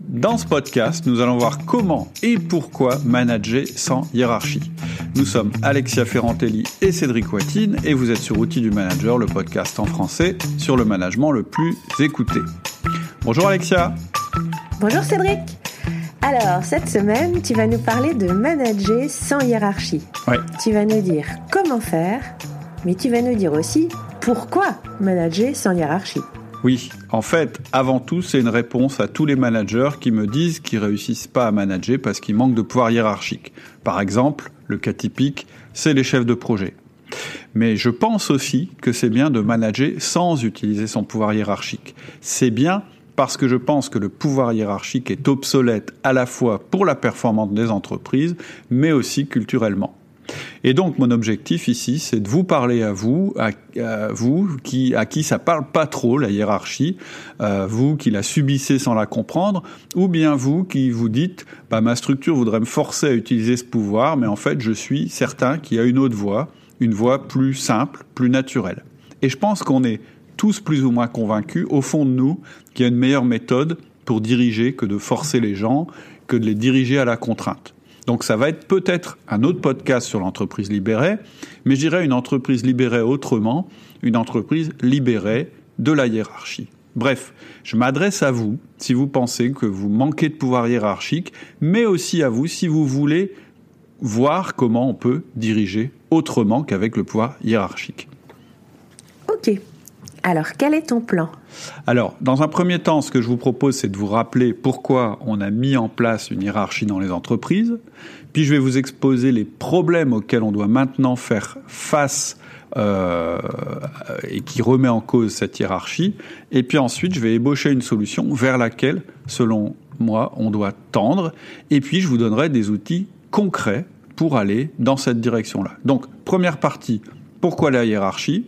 Dans ce podcast, nous allons voir comment et pourquoi manager sans hiérarchie. Nous sommes Alexia Ferrantelli et Cédric Watine et vous êtes sur Outils du Manager, le podcast en français sur le management le plus écouté. Bonjour Alexia. Bonjour Cédric. Alors, cette semaine, tu vas nous parler de manager sans hiérarchie. Ouais. Tu vas nous dire comment faire, mais tu vas nous dire aussi pourquoi manager sans hiérarchie. Oui, en fait, avant tout, c'est une réponse à tous les managers qui me disent qu'ils réussissent pas à manager parce qu'ils manquent de pouvoir hiérarchique. Par exemple, le cas typique, c'est les chefs de projet. Mais je pense aussi que c'est bien de manager sans utiliser son pouvoir hiérarchique. C'est bien parce que je pense que le pouvoir hiérarchique est obsolète à la fois pour la performance des entreprises, mais aussi culturellement. Et donc mon objectif ici, c'est de vous parler à vous, à, vous qui à qui ça parle pas trop la hiérarchie, euh, vous qui la subissez sans la comprendre, ou bien vous qui vous dites, bah ma structure voudrait me forcer à utiliser ce pouvoir, mais en fait je suis certain qu'il y a une autre voie, une voie plus simple, plus naturelle. Et je pense qu'on est tous plus ou moins convaincus au fond de nous qu'il y a une meilleure méthode pour diriger que de forcer les gens, que de les diriger à la contrainte. Donc ça va être peut-être un autre podcast sur l'entreprise libérée, mais je dirais une entreprise libérée autrement, une entreprise libérée de la hiérarchie. Bref, je m'adresse à vous si vous pensez que vous manquez de pouvoir hiérarchique, mais aussi à vous si vous voulez voir comment on peut diriger autrement qu'avec le pouvoir hiérarchique. Ok. Alors, quel est ton plan? Alors, dans un premier temps, ce que je vous propose, c'est de vous rappeler pourquoi on a mis en place une hiérarchie dans les entreprises. Puis, je vais vous exposer les problèmes auxquels on doit maintenant faire face euh, et qui remet en cause cette hiérarchie. Et puis ensuite, je vais ébaucher une solution vers laquelle, selon moi, on doit tendre. Et puis, je vous donnerai des outils concrets pour aller dans cette direction-là. Donc, première partie, pourquoi la hiérarchie?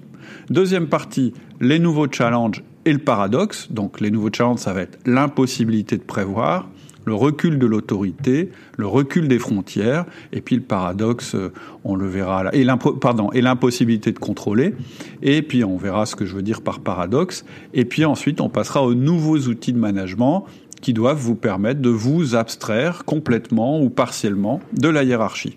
Deuxième partie, les nouveaux challenges et le paradoxe. Donc les nouveaux challenges, ça va être l'impossibilité de prévoir, le recul de l'autorité, le recul des frontières, et puis le paradoxe, euh, on le verra là, et pardon, et l'impossibilité de contrôler, et puis on verra ce que je veux dire par paradoxe, et puis ensuite on passera aux nouveaux outils de management qui doivent vous permettre de vous abstraire complètement ou partiellement de la hiérarchie.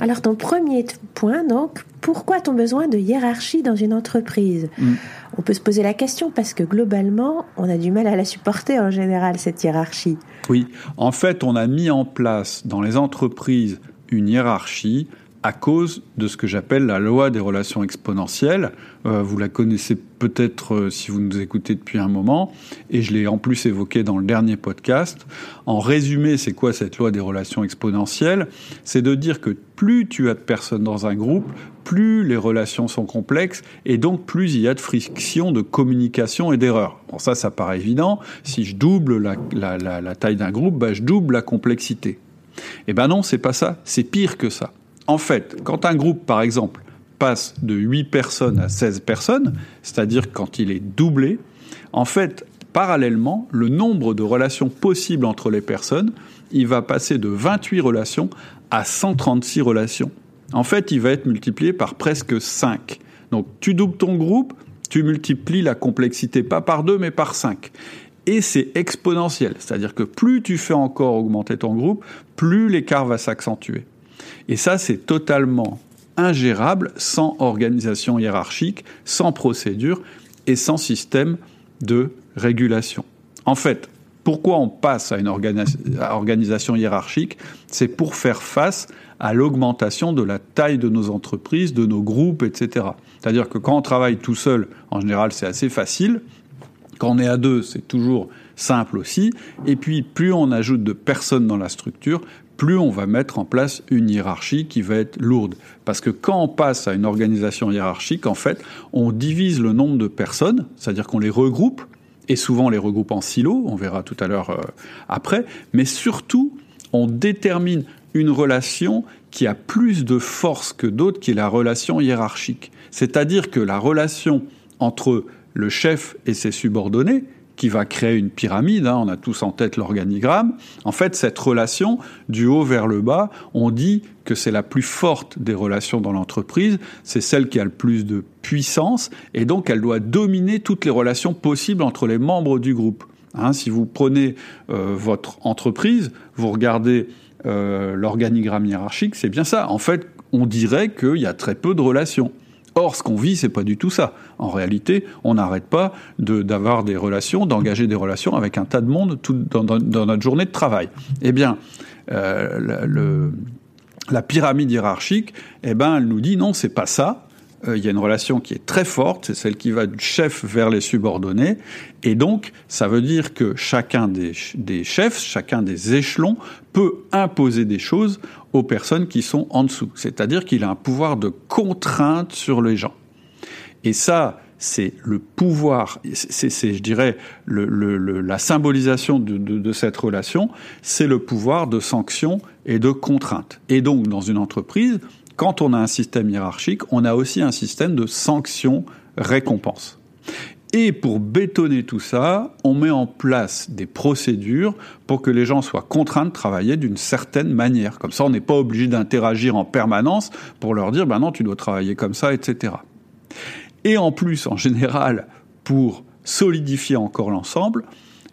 Alors ton premier point, donc, pourquoi ton besoin de hiérarchie dans une entreprise mm. On peut se poser la question parce que globalement, on a du mal à la supporter en général, cette hiérarchie. Oui, en fait, on a mis en place dans les entreprises une hiérarchie à cause de ce que j'appelle la loi des relations exponentielles. Euh, vous la connaissez peut-être euh, si vous nous écoutez depuis un moment, et je l'ai en plus évoqué dans le dernier podcast. En résumé, c'est quoi cette loi des relations exponentielles? C'est de dire que plus tu as de personnes dans un groupe, plus les relations sont complexes, et donc plus il y a de friction, de communication et d'erreurs. Bon, ça, ça paraît évident. Si je double la, taille d'un groupe, bah, je double la complexité. Eh ben non, c'est pas ça. C'est pire que ça. En fait, quand un groupe, par exemple, passe de 8 personnes à 16 personnes, c'est-à-dire quand il est doublé, en fait, parallèlement, le nombre de relations possibles entre les personnes, il va passer de 28 relations à 136 relations. En fait, il va être multiplié par presque 5. Donc, tu doubles ton groupe, tu multiplies la complexité pas par 2 mais par 5. Et c'est exponentiel, c'est-à-dire que plus tu fais encore augmenter ton groupe, plus l'écart va s'accentuer. Et ça, c'est totalement ingérable sans organisation hiérarchique, sans procédure et sans système de régulation. En fait, pourquoi on passe à une organisation hiérarchique? C'est pour faire face à l'augmentation de la taille de nos entreprises, de nos groupes, etc. C'est-à-dire que quand on travaille tout seul, en général, c'est assez facile. Quand on est à deux, c'est toujours simple aussi. Et puis, plus on ajoute de personnes dans la structure, plus on va mettre en place une hiérarchie qui va être lourde. Parce que quand on passe à une organisation hiérarchique, en fait, on divise le nombre de personnes, c'est-à-dire qu'on les regroupe, et souvent on les regroupe en silos, on verra tout à l'heure euh, après, mais surtout, on détermine une relation qui a plus de force que d'autres, qui est la relation hiérarchique. C'est-à-dire que la relation entre le chef et ses subordonnés, qui va créer une pyramide. Hein, on a tous en tête l'organigramme. En fait, cette relation du haut vers le bas, on dit que c'est la plus forte des relations dans l'entreprise. C'est celle qui a le plus de puissance et donc elle doit dominer toutes les relations possibles entre les membres du groupe. Hein. si vous prenez votre entreprise, vous regardez l'organigramme hiérarchique, c'est bien ça. En fait, on dirait qu'il y a très peu de relations. Or, ce qu'on vit, c'est pas du tout ça. En réalité, on n'arrête pas d'avoir des relations, d'engager des relations avec un tas de monde tout, dans, notre journée de travail. Eh bien, euh, la pyramide hiérarchique, eh ben, elle nous dit non, c'est pas ça. Euh, il y a une relation qui est très forte, c'est celle qui va du chef vers les subordonnés, et donc ça veut dire que chacun des, des chefs, chacun des échelons peut imposer des choses aux personnes qui sont en dessous. C'est-à-dire qu'il a un pouvoir de contrainte sur les gens. Et ça, c'est le pouvoir, c'est, je dirais, la symbolisation de, cette relation, c'est le pouvoir de sanction et de contrainte. Et donc, dans une entreprise, quand on a un système hiérarchique, on a aussi un système de sanction-récompense. Et pour bétonner tout ça, on met en place des procédures pour que les gens soient contraints de travailler d'une certaine manière. Comme ça, on n'est pas obligé d'interagir en permanence pour leur dire, ben non, tu dois travailler comme ça, etc. Et en plus, en général, pour solidifier encore l'ensemble,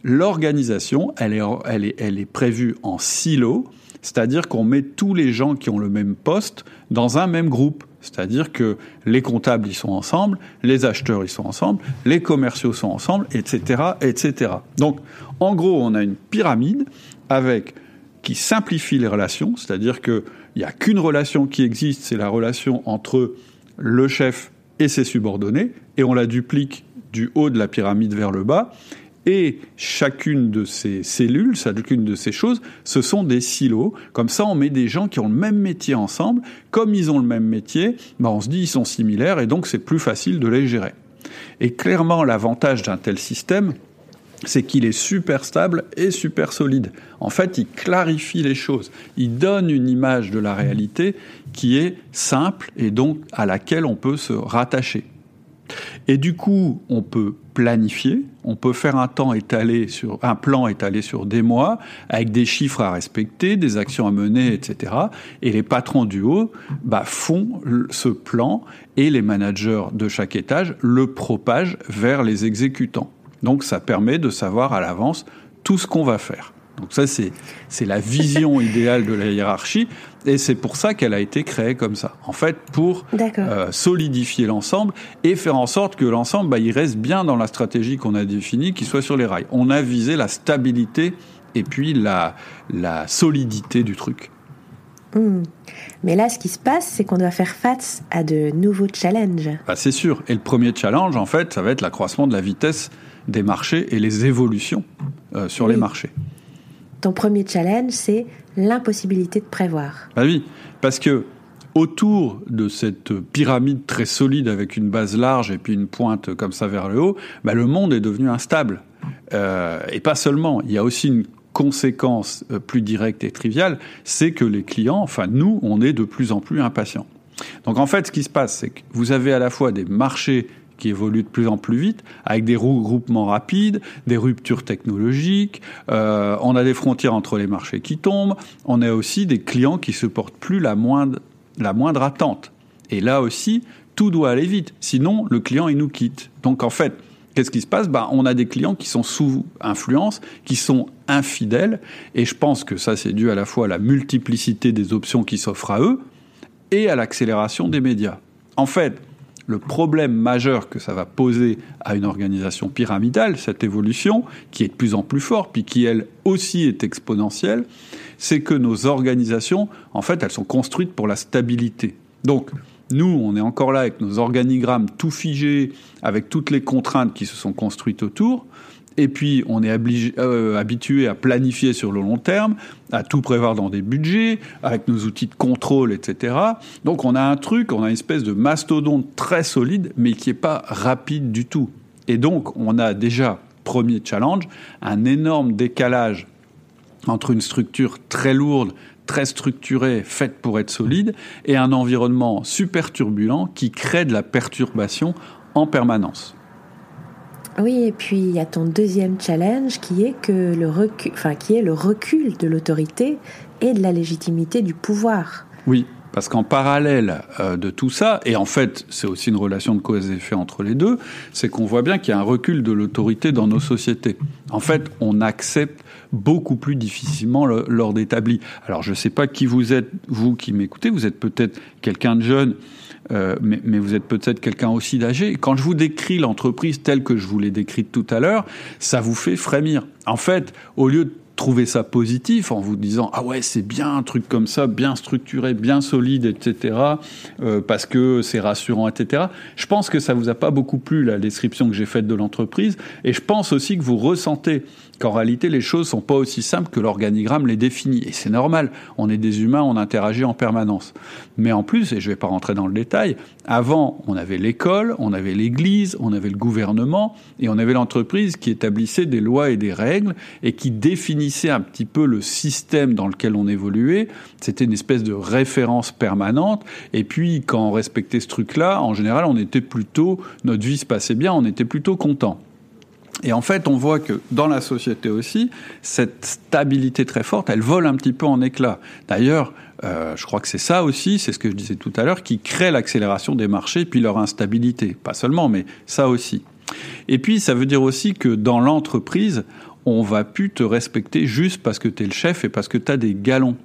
l'organisation, elle est, prévue en silo, c'est-à-dire qu'on met tous les gens qui ont le même poste dans un même groupe. C'est-à-dire que les comptables, ils sont ensemble, les acheteurs, ils sont ensemble, les commerciaux sont ensemble, etc., etc. Donc, en gros, on a une pyramide avec qui simplifie les relations, c'est-à-dire qu'il n'y a qu'une relation qui existe, c'est la relation entre le chef et ses subordonnés, et on la duplique du haut de la pyramide vers le bas, et chacune de ces cellules, chacune de ces choses, ce sont des silos. Comme ça, on met des gens qui ont le même métier ensemble. Comme ils ont le même métier, bah on se dit ils sont similaires et donc c'est plus facile de les gérer. Et clairement, l'avantage d'un tel système, c'est qu'il est super stable et super solide. En fait, il clarifie les choses. Il donne une image de la réalité qui est simple et donc à laquelle on peut se rattacher. Et du coup, on peut planifier, on peut faire un temps étalé sur un plan étalé sur des mois avec des chiffres à respecter, des actions à mener, etc. Et les patrons du haut bah, font ce plan et les managers de chaque étage le propagent vers les exécutants. Donc ça permet de savoir à l'avance tout ce qu'on va faire. Donc ça, c'est la vision idéale de la hiérarchie, et c'est pour ça qu'elle a été créée comme ça. En fait, pour euh, solidifier l'ensemble et faire en sorte que l'ensemble, bah, il reste bien dans la stratégie qu'on a définie, qu'il soit sur les rails. On a visé la stabilité et puis la, la solidité du truc. Hmm. Mais là, ce qui se passe, c'est qu'on doit faire face à de nouveaux challenges. Bah, c'est sûr. Et le premier challenge, en fait, ça va être l'accroissement de la vitesse des marchés et les évolutions euh, sur les marchés ton premier challenge, c'est l'impossibilité de prévoir. Bah oui, parce que autour de cette pyramide très solide avec une base large et puis une pointe comme ça vers le haut, bah le monde est devenu instable. Euh, et pas seulement, il y a aussi une conséquence euh, plus directe et triviale, c'est que les clients, enfin nous, on est de plus en plus impatients. Donc en fait, ce qui se passe, c'est que vous avez à la fois des marchés qui évolue de plus en plus vite, avec des regroupements rapides, des ruptures technologiques, euh, on a des frontières entre les marchés qui tombent, on a aussi des clients qui supportent plus la moindre, la moindre attente. Et là aussi, tout doit aller vite, sinon le client il nous quitte. Donc en fait, qu'est-ce qui se passe? Ben, On a des clients qui sont sous influence, qui sont infidèles, et je pense que ça c'est dû à la fois à la multiplicité des options qui s'offrent à eux et à l'accélération des médias. En fait, le problème majeur que ça va poser à une organisation pyramidale, cette évolution, qui est de plus en plus forte, puis qui elle aussi est exponentielle, c'est que nos organisations, en fait, elles sont construites pour la stabilité. Donc, nous, on est encore là avec nos organigrammes tout figés, avec toutes les contraintes qui se sont construites autour. Et puis, on est euh, habitué à planifier sur le long terme, à tout prévoir dans des budgets, avec nos outils de contrôle, etc. Donc, on a un truc, on a une espèce de mastodonte très solide, mais qui n'est pas rapide du tout. Et donc, on a déjà, premier challenge, un énorme décalage entre une structure très lourde, très structurée, faite pour être solide, et un environnement super turbulent qui crée de la perturbation en permanence. Oui, et puis il y a ton deuxième challenge qui est que le recul, enfin qui est le recul de l'autorité et de la légitimité du pouvoir. Oui. Parce qu'en parallèle euh, de tout ça, et en fait, c'est aussi une relation de cause et effet entre les deux, c'est qu'on voit bien qu'il y a un recul de l'autorité dans nos sociétés. En fait, on accepte beaucoup plus difficilement l'ordre établi. Alors, je ne sais pas qui vous êtes, vous qui m'écoutez, vous êtes peut-être quelqu'un de jeune, euh, mais, vous êtes peut-être quelqu'un aussi d'âgé. Quand je vous décris l'entreprise telle que je vous l'ai décrite tout à l'heure, ça vous fait frémir. En fait, au lieu de trouver ça positif en vous disant ah ouais c'est bien un truc comme ça bien structuré bien solide etc euh, parce que c'est rassurant etc je pense que ça vous a pas beaucoup plu la description que j'ai faite de l'entreprise et je pense aussi que vous ressentez qu'en réalité les choses sont pas aussi simples que l'organigramme les définit. Et c'est normal, on est des humains, on interagit en permanence. Mais en plus, et je vais pas rentrer dans le détail, avant on avait l'école, on avait l'église, on avait le gouvernement et on avait l'entreprise qui établissait des lois et des règles et qui définissait un petit peu le système dans lequel on évoluait. C'était une espèce de référence permanente. Et puis quand on respectait ce truc-là, en général, on était plutôt, notre vie se passait bien, on était plutôt content. Et en fait, on voit que dans la société aussi, cette stabilité très forte, elle vole un petit peu en éclats. D'ailleurs, euh, je crois que c'est ça aussi, c'est ce que je disais tout à l'heure, qui crée l'accélération des marchés puis leur instabilité. Pas seulement, mais ça aussi. Et puis, ça veut dire aussi que dans l'entreprise, on va plus te respecter juste parce que tu es le chef et parce que tu as des galons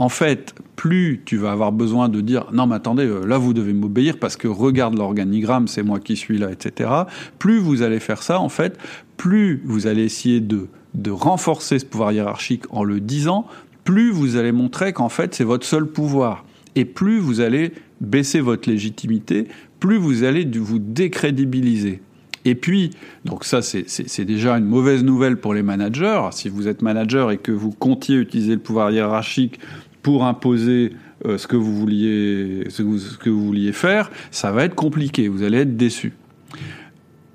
en fait, plus tu vas avoir besoin de dire non mais attendez, euh, là vous devez m'obéir parce que regarde l'organigramme, c'est moi qui suis là, etc. Plus vous allez faire ça, en fait, plus vous allez essayer de, de renforcer ce pouvoir hiérarchique en le disant, plus vous allez montrer qu'en fait c'est votre seul pouvoir. Et plus vous allez baisser votre légitimité, plus vous allez vous décrédibiliser. Et puis, donc ça c'est déjà une mauvaise nouvelle pour les managers. Si vous êtes manager et que vous comptiez utiliser le pouvoir hiérarchique pour imposer euh, ce que vous vouliez ce que vous, vouliez faire, ça va être compliqué. Vous allez être déçu.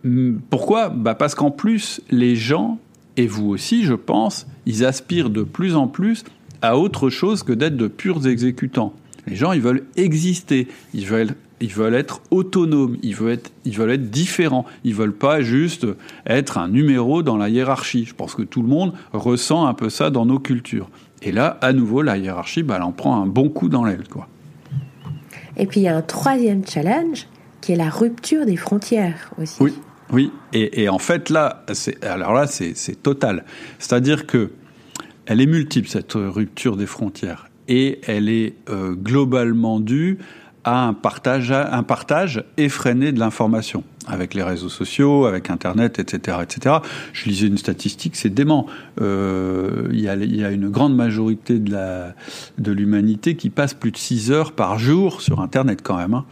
Hum, pourquoi? Bah Parce qu'en plus, les gens, et vous aussi, je pense, ils aspirent de plus en plus à autre chose que d'être de purs exécutants. Les gens, ils veulent exister, ils veulent ils veulent être autonomes, ils veulent être, ils veulent être différents, ils veulent pas juste être un numéro dans la hiérarchie. Je pense que tout le monde ressent un peu ça dans nos cultures. Et là, à nouveau, la hiérarchie, bah, elle en prend un bon coup dans l'aile, quoi. Et puis il y a un troisième challenge qui est la rupture des frontières aussi. Oui, oui. Et, en fait là, c'est alors là c'est total. C'est-à-dire que elle est multiple cette rupture des frontières et elle est euh, globalement due à un partage, un partage effréné de l'information avec les réseaux sociaux, avec Internet, etc., etc. Je lisais une statistique, c'est dément. Euh, il y, a, une grande majorité de l'humanité qui passe plus de 6 heures par jour sur Internet quand même. Hein.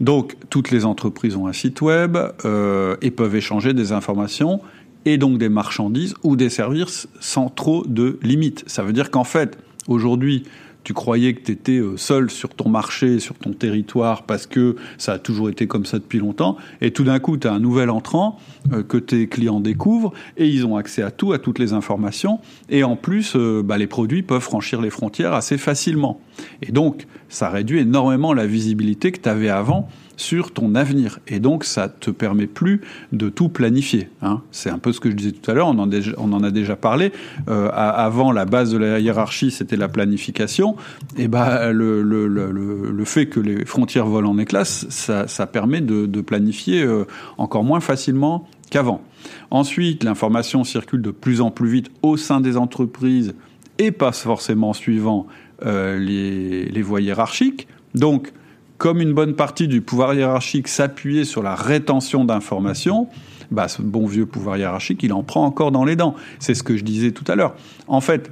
Donc toutes les entreprises ont un site web euh, et peuvent échanger des informations et donc des marchandises ou des services sans trop de limites. Ça veut dire qu'en fait, aujourd'hui, tu croyais que tu étais euh, seul sur ton marché, sur ton territoire, parce que ça a toujours été comme ça depuis longtemps, et tout d'un coup, tu as un nouvel entrant euh, que tes clients découvrent, et ils ont accès à tout, à toutes les informations, et en plus, euh, bah, les produits peuvent franchir les frontières assez facilement. Et donc, ça réduit énormément la visibilité que tu avais avant sur ton avenir. Et donc, ça te permet plus de tout planifier. Hein. C'est un peu ce que je disais tout à l'heure, on, en a déjà parlé. Euh, avant, la base de la hiérarchie, c'était la planification. Et bah, le, le, le, le, fait que les frontières volent en éclats, ça, ça permet de, de planifier euh, encore moins facilement qu'avant. Ensuite, l'information circule de plus en plus vite au sein des entreprises et pas forcément suivant euh, les, les voies hiérarchiques. Donc, comme une bonne partie du pouvoir hiérarchique s'appuyait sur la rétention d'informations, bah, ce bon vieux pouvoir hiérarchique, il en prend encore dans les dents. C'est ce que je disais tout à l'heure. En fait,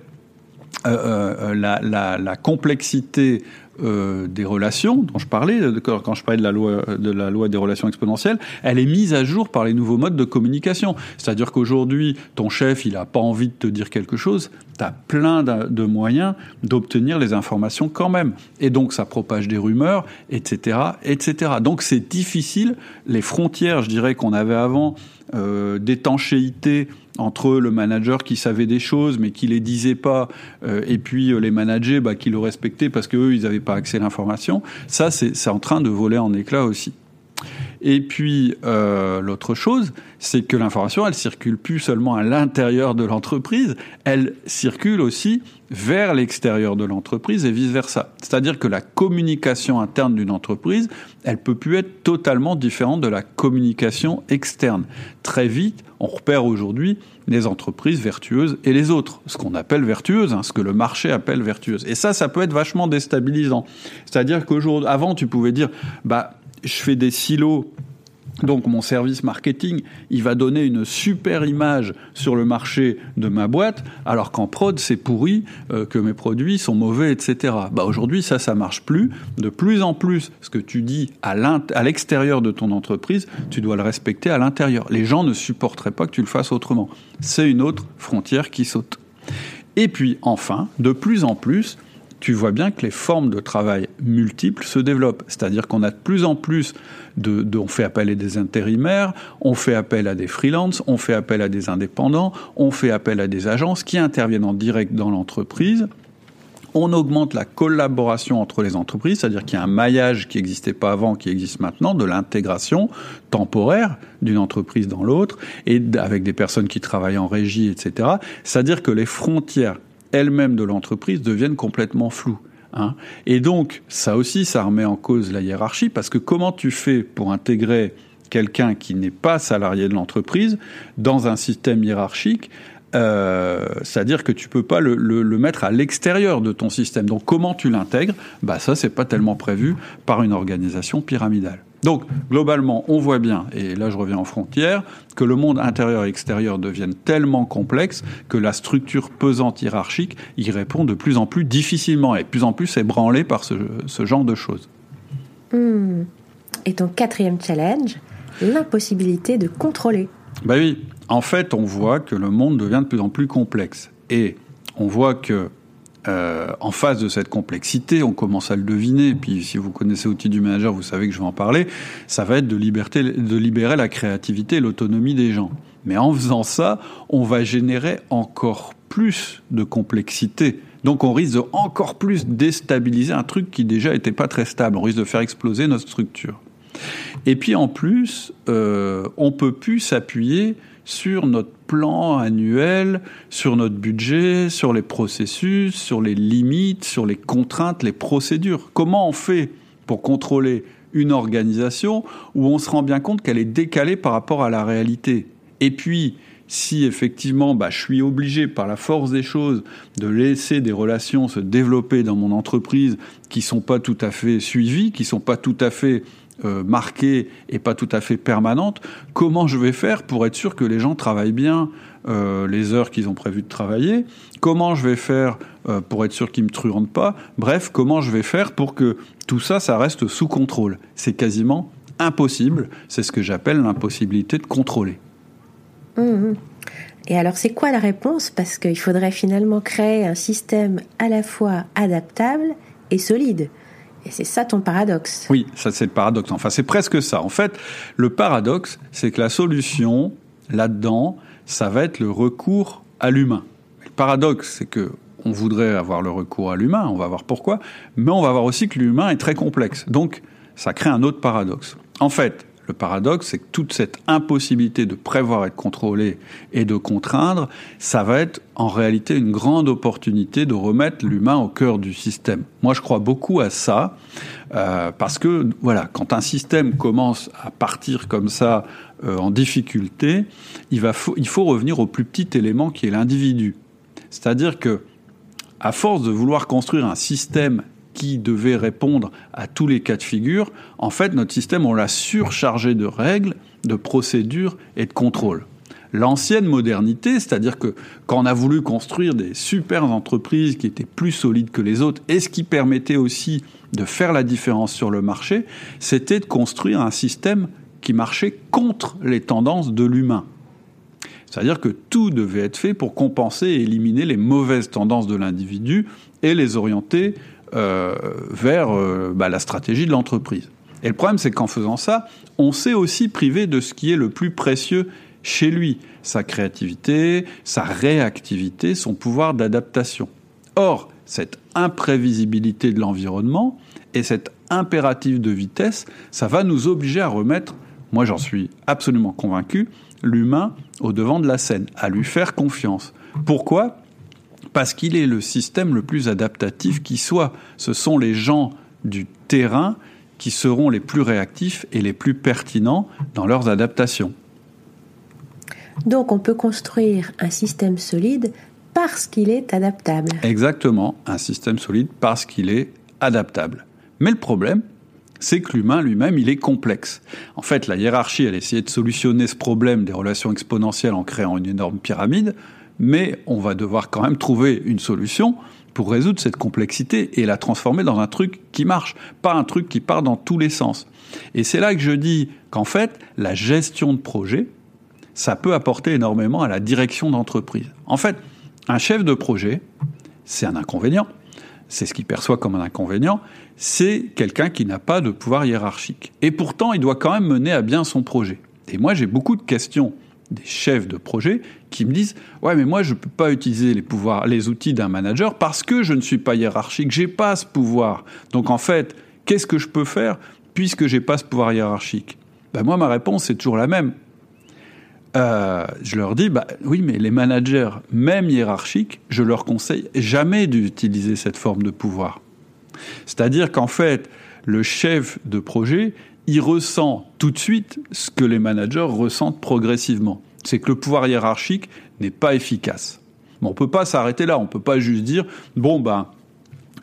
euh, euh, la, complexité euh, des relations dont je parlais quand je parlais de la loi de la loi des relations exponentielles, elle est mise à jour par les nouveaux modes de communication. C'est-à-dire qu'aujourd'hui, ton chef, il a pas envie de te dire quelque chose, tu as plein de moyens d'obtenir les informations quand même. Et donc ça propage des rumeurs, etc., etc. Donc c'est difficile. Les frontières, je dirais qu'on avait avant euh, d'étanchéité entre le manager qui savait des choses mais qui les disait pas euh, et puis euh, les managers bah, qui le respectaient parce qu'eux ils n'avaient pas accès à l'information. Ça c'est en train de voler en éclats aussi Et puis euh, l'autre chose, c'est que l'information, elle circule plus seulement à l'intérieur de l'entreprise, elle circule aussi vers l'extérieur de l'entreprise et vice versa. C'est-à-dire que la communication interne d'une entreprise, elle peut plus être totalement différente de la communication externe. Très vite, on repère aujourd'hui les entreprises vertueuses et les autres, ce qu'on appelle vertueuses, hein, ce que le marché appelle vertueuses. Et ça, ça peut être vachement déstabilisant. C'est-à-dire qu'aujourd'hui, avant, tu pouvais dire, bah, je fais des silos donc mon service marketing, il va donner une super image sur le marché de ma boîte, alors qu'en prod c'est pourri, euh, que mes produits sont mauvais, etc. Bah aujourd'hui ça ça marche plus. De plus en plus, ce que tu dis à l'extérieur de ton entreprise, tu dois le respecter à l'intérieur. Les gens ne supporteraient pas que tu le fasses autrement. C'est une autre frontière qui saute. Et puis enfin, de plus en plus, tu vois bien que les formes de travail multiples se développent. C'est-à-dire qu'on a de plus en plus de, on fait appel à des intérimaires, on fait appel à des freelances, on fait appel à des indépendants, on fait appel à des agences qui interviennent en direct dans l'entreprise. On augmente la collaboration entre les entreprises, c'est-à-dire qu'il y a un maillage qui n'existait pas avant, qui existe maintenant, de l'intégration temporaire d'une entreprise dans l'autre, et avec des personnes qui travaillent en régie, etc. C'est-à-dire que les frontières elles-mêmes de l'entreprise deviennent complètement floues. Hein. Et donc, ça aussi, ça remet en cause la hiérarchie, parce que comment tu fais pour intégrer quelqu'un qui n'est pas salarié de l'entreprise dans un système hiérarchique euh, c'est-à-dire que tu peux pas le, mettre à l'extérieur de ton système. Donc comment tu l'intègres? Bah ça c'est pas tellement prévu par une organisation pyramidale. Donc, globalement, on voit bien, et là je reviens en frontière, que le monde intérieur et extérieur deviennent tellement complexes que la structure pesante hiérarchique y répond de plus en plus difficilement et de plus en plus ébranlée par ce, genre de choses. Hmm. Et ton quatrième challenge, l'impossibilité de contrôler. Ben oui, en fait, on voit que le monde devient de plus en plus complexe. Et on voit que euh, en face de cette complexité, on commence à le deviner. Puis, si vous connaissez Outils du manager, vous savez que je vais en parler. Ça va être de, liberté, de libérer la créativité et l'autonomie des gens. Mais en faisant ça, on va générer encore plus de complexité. Donc, on risque encore plus déstabiliser un truc qui déjà n'était pas très stable. On risque de faire exploser notre structure. Et puis, en plus, euh, on peut plus s'appuyer sur notre plan annuel, sur notre budget, sur les processus, sur les limites, sur les contraintes, les procédures. Comment on fait pour contrôler une organisation où on se rend bien compte qu'elle est décalée par rapport à la réalité? Et puis, si effectivement bah, je suis obligé par la force des choses de laisser des relations se développer dans mon entreprise qui sont pas tout à fait suivies, qui sont pas tout à fait euh, marquée et pas tout à fait permanente, comment je vais faire pour être sûr que les gens travaillent bien euh, les heures qu'ils ont prévu de travailler Comment je vais faire euh, pour être sûr qu'ils me truandent pas Bref, comment je vais faire pour que tout ça, ça reste sous contrôle C'est quasiment impossible. C'est ce que j'appelle l'impossibilité de contrôler. Mmh. Et alors, c'est quoi la réponse? Parce qu'il faudrait finalement créer un système à la fois adaptable et solide. Et c'est ça ton paradoxe. Oui, ça c'est le paradoxe. Enfin, c'est presque ça. En fait, le paradoxe, c'est que la solution, là-dedans, ça va être le recours à l'humain. Le paradoxe, c'est que on voudrait avoir le recours à l'humain, on va voir pourquoi, mais on va voir aussi que l'humain est très complexe. Donc, ça crée un autre paradoxe. En fait, le paradoxe, c'est que toute cette impossibilité de prévoir et de contrôler et de contraindre, ça va être en réalité une grande opportunité de remettre l'humain au cœur du système. Moi, je crois beaucoup à ça, euh, parce que, voilà, quand un système commence à partir comme ça euh, en difficulté, il, il faut revenir au plus petit élément qui est l'individu. C'est-à-dire que, à force de vouloir construire un système qui devait répondre à tous les cas de figure, en fait, notre système, on l'a surchargé de règles, de procédures et de contrôles. L'ancienne modernité, c'est-à-dire que quand on a voulu construire des super entreprises qui étaient plus solides que les autres, et ce qui permettait aussi de faire la différence sur le marché, c'était de construire un système qui marchait contre les tendances de l'humain. C'est-à-dire que tout devait être fait pour compenser et éliminer les mauvaises tendances de l'individu et les orienter vers euh, bah, la stratégie de l'entreprise. Et le problème, c'est qu'en faisant ça, on s'est aussi privé de ce qui est le plus précieux chez lui, sa créativité, sa réactivité, son pouvoir d'adaptation. Or, cette imprévisibilité de l'environnement et cet impératif de vitesse, ça va nous obliger à remettre moi j'en suis absolument convaincu, l'humain au devant de la scène, à lui faire confiance. Pourquoi? Parce qu'il est le système le plus adaptatif qui soit. Ce sont les gens du terrain qui seront les plus réactifs et les plus pertinents dans leurs adaptations. Donc on peut construire un système solide parce qu'il est adaptable. Exactement, un système solide parce qu'il est adaptable. Mais le problème, c'est que l'humain lui-même, il est complexe. En fait, la hiérarchie, elle essayait de solutionner ce problème des relations exponentielles en créant une énorme pyramide, mais on va devoir quand même trouver une solution pour résoudre cette complexité et la transformer dans un truc qui marche, pas un truc qui part dans tous les sens. Et c'est là que je dis qu'en fait, la gestion de projet, ça peut apporter énormément à la direction d'entreprise. En fait, un chef de projet, c'est un inconvénient, c'est ce qu'il perçoit comme un inconvénient, c'est quelqu'un qui n'a pas de pouvoir hiérarchique. Et pourtant, il doit quand même mener à bien son projet. Et moi, j'ai beaucoup de questions des chefs de projet qui me disent ouais mais moi je peux pas utiliser les pouvoirs les outils d'un manager parce que je ne suis pas hiérarchique. J'ai pas ce pouvoir. Donc en fait qu'est-ce que je peux faire puisque j'ai pas ce pouvoir hiérarchique? Ben moi ma réponse c'est toujours la même. Euh, je leur dis bah oui mais les managers même hiérarchiques je leur conseille jamais d'utiliser cette forme de pouvoir c'est-à-dire qu'en fait le chef de projet il ressent tout de suite ce que les managers ressentent progressivement. C'est que le pouvoir hiérarchique n'est pas efficace. On on peut pas s'arrêter là. On peut pas juste dire bon ben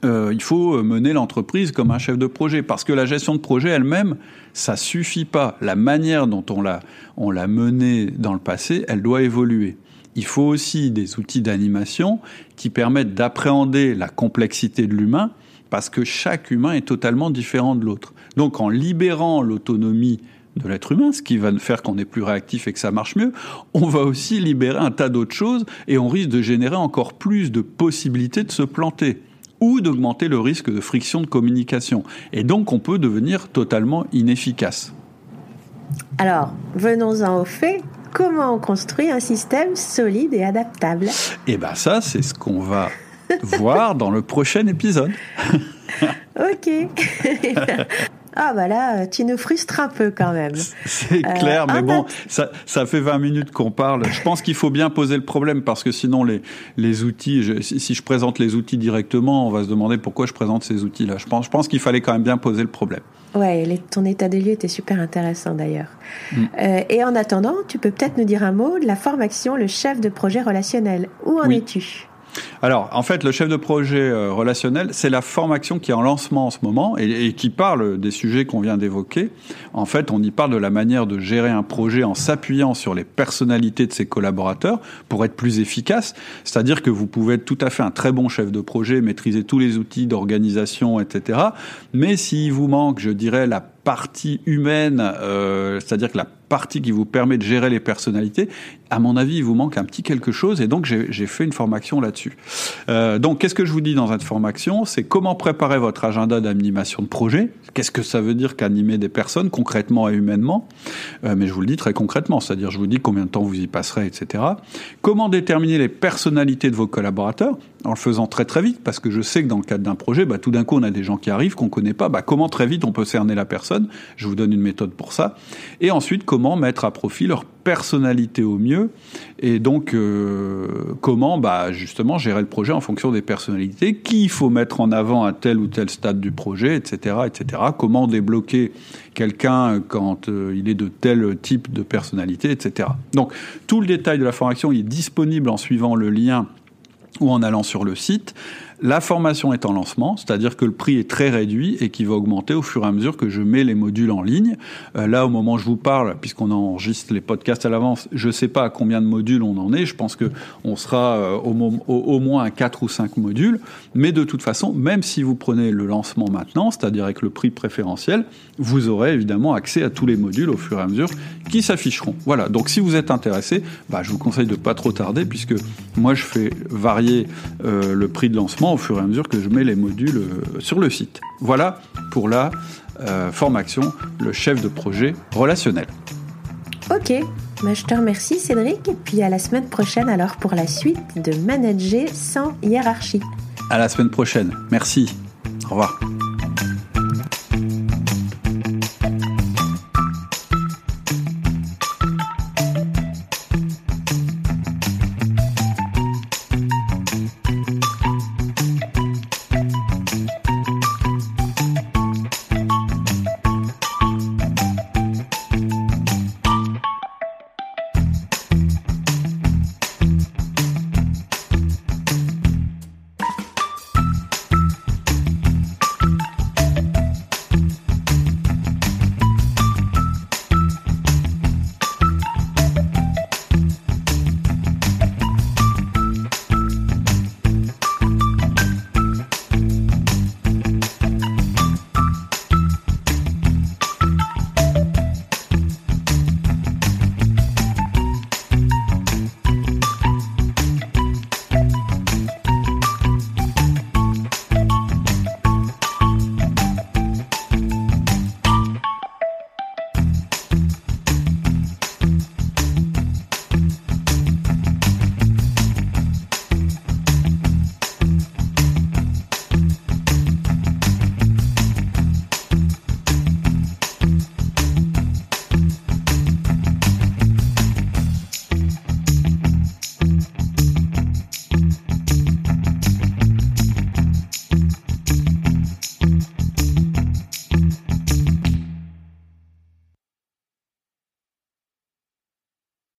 euh, il faut mener l'entreprise comme un chef de projet parce que la gestion de projet elle-même ça suffit pas. La manière dont on l'a on l'a menée dans le passé, elle doit évoluer. Il faut aussi des outils d'animation qui permettent d'appréhender la complexité de l'humain parce que chaque humain est totalement différent de l'autre. Donc en libérant l'autonomie de l'être humain, ce qui va faire qu'on est plus réactif et que ça marche mieux, on va aussi libérer un tas d'autres choses et on risque de générer encore plus de possibilités de se planter ou d'augmenter le risque de friction de communication. Et donc on peut devenir totalement inefficace. Alors, venons-en au fait. Comment on construit un système solide et adaptable? Eh bien ça, c'est ce qu'on va voir dans le prochain épisode. ok. Ah bah là, tu nous frustres un peu quand même. C'est clair, mais euh, bon, ça, ça fait 20 minutes qu'on parle. Je pense qu'il faut bien poser le problème parce que sinon les, les outils, si je présente les outils directement, on va se demander pourquoi je présente ces outils-là. Je pense, je pense qu'il fallait quand même bien poser le problème. Ouais, ton état des lieux était super intéressant d'ailleurs. Mm. Euh, et en attendant, tu peux peut-être nous dire un mot de la formation, le chef de projet relationnel. Où en es-tu? Alors, en fait, le chef de projet euh, relationnel, c'est la formation qui est en lancement en ce moment et, qui parle des sujets qu'on vient d'évoquer. En fait, on y parle de la manière de gérer un projet en s'appuyant sur les personnalités de ses collaborateurs pour être plus efficace. C'est-à-dire que vous pouvez être tout à fait un très bon chef de projet, maîtriser tous les outils d'organisation, etc. Mais s'il vous manque, je dirais, la partie humaine, euh, c'est-à-dire que la partie qui vous permet de gérer les personnalités, à mon avis, il vous manque un petit quelque chose, et donc j'ai fait une formation là-dessus. Euh, donc, qu'est-ce que je vous dis dans cette formation? C'est comment préparer votre agenda d'animation de projet. Qu'est-ce que ça veut dire qu'animer des personnes concrètement et humainement euh, Mais je vous le dis très concrètement, c'est-à-dire je vous dis combien de temps vous y passerez, etc. Comment déterminer les personnalités de vos collaborateurs en le faisant très très vite, parce que je sais que dans le cadre d'un projet, bah, tout d'un coup on a des gens qui arrivent qu'on connaît pas. Bah, comment très vite on peut cerner la personne? Je vous donne une méthode pour ça. Et ensuite, comment mettre à profit leur personnalité au mieux et donc euh, comment bah justement gérer le projet en fonction des personnalités qui il faut mettre en avant à tel ou tel stade du projet etc etc comment débloquer quelqu'un quand euh, il est de tel type de personnalité etc donc tout le détail de la formation est disponible en suivant le lien ou en allant sur le site. La formation est en lancement, c'est-à-dire que le prix est très réduit et qui va augmenter au fur et à mesure que je mets les modules en ligne. Euh, là, au moment où je vous parle, puisqu'on enregistre les podcasts à l'avance, je ne sais pas à combien de modules on en est. Je pense que on sera euh, au, moins à 4 ou 5 modules. Mais de toute façon, même si vous prenez le lancement maintenant, c'est-à-dire avec le prix préférentiel, vous aurez évidemment accès à tous les modules au fur et à mesure qui s'afficheront. Voilà. Donc, si vous êtes intéressé, bah, je vous conseille de pas trop tarder, puisque moi, je fais varier euh, le prix de lancement au fur et à mesure que je mets les modules euh, sur le site. Voilà pour la euh, formation, le chef de projet relationnel. Ok, bah, je te remercie Cédric et puis à la semaine prochaine alors pour la suite de Manager sans hiérarchie. À la semaine prochaine, merci. Au revoir.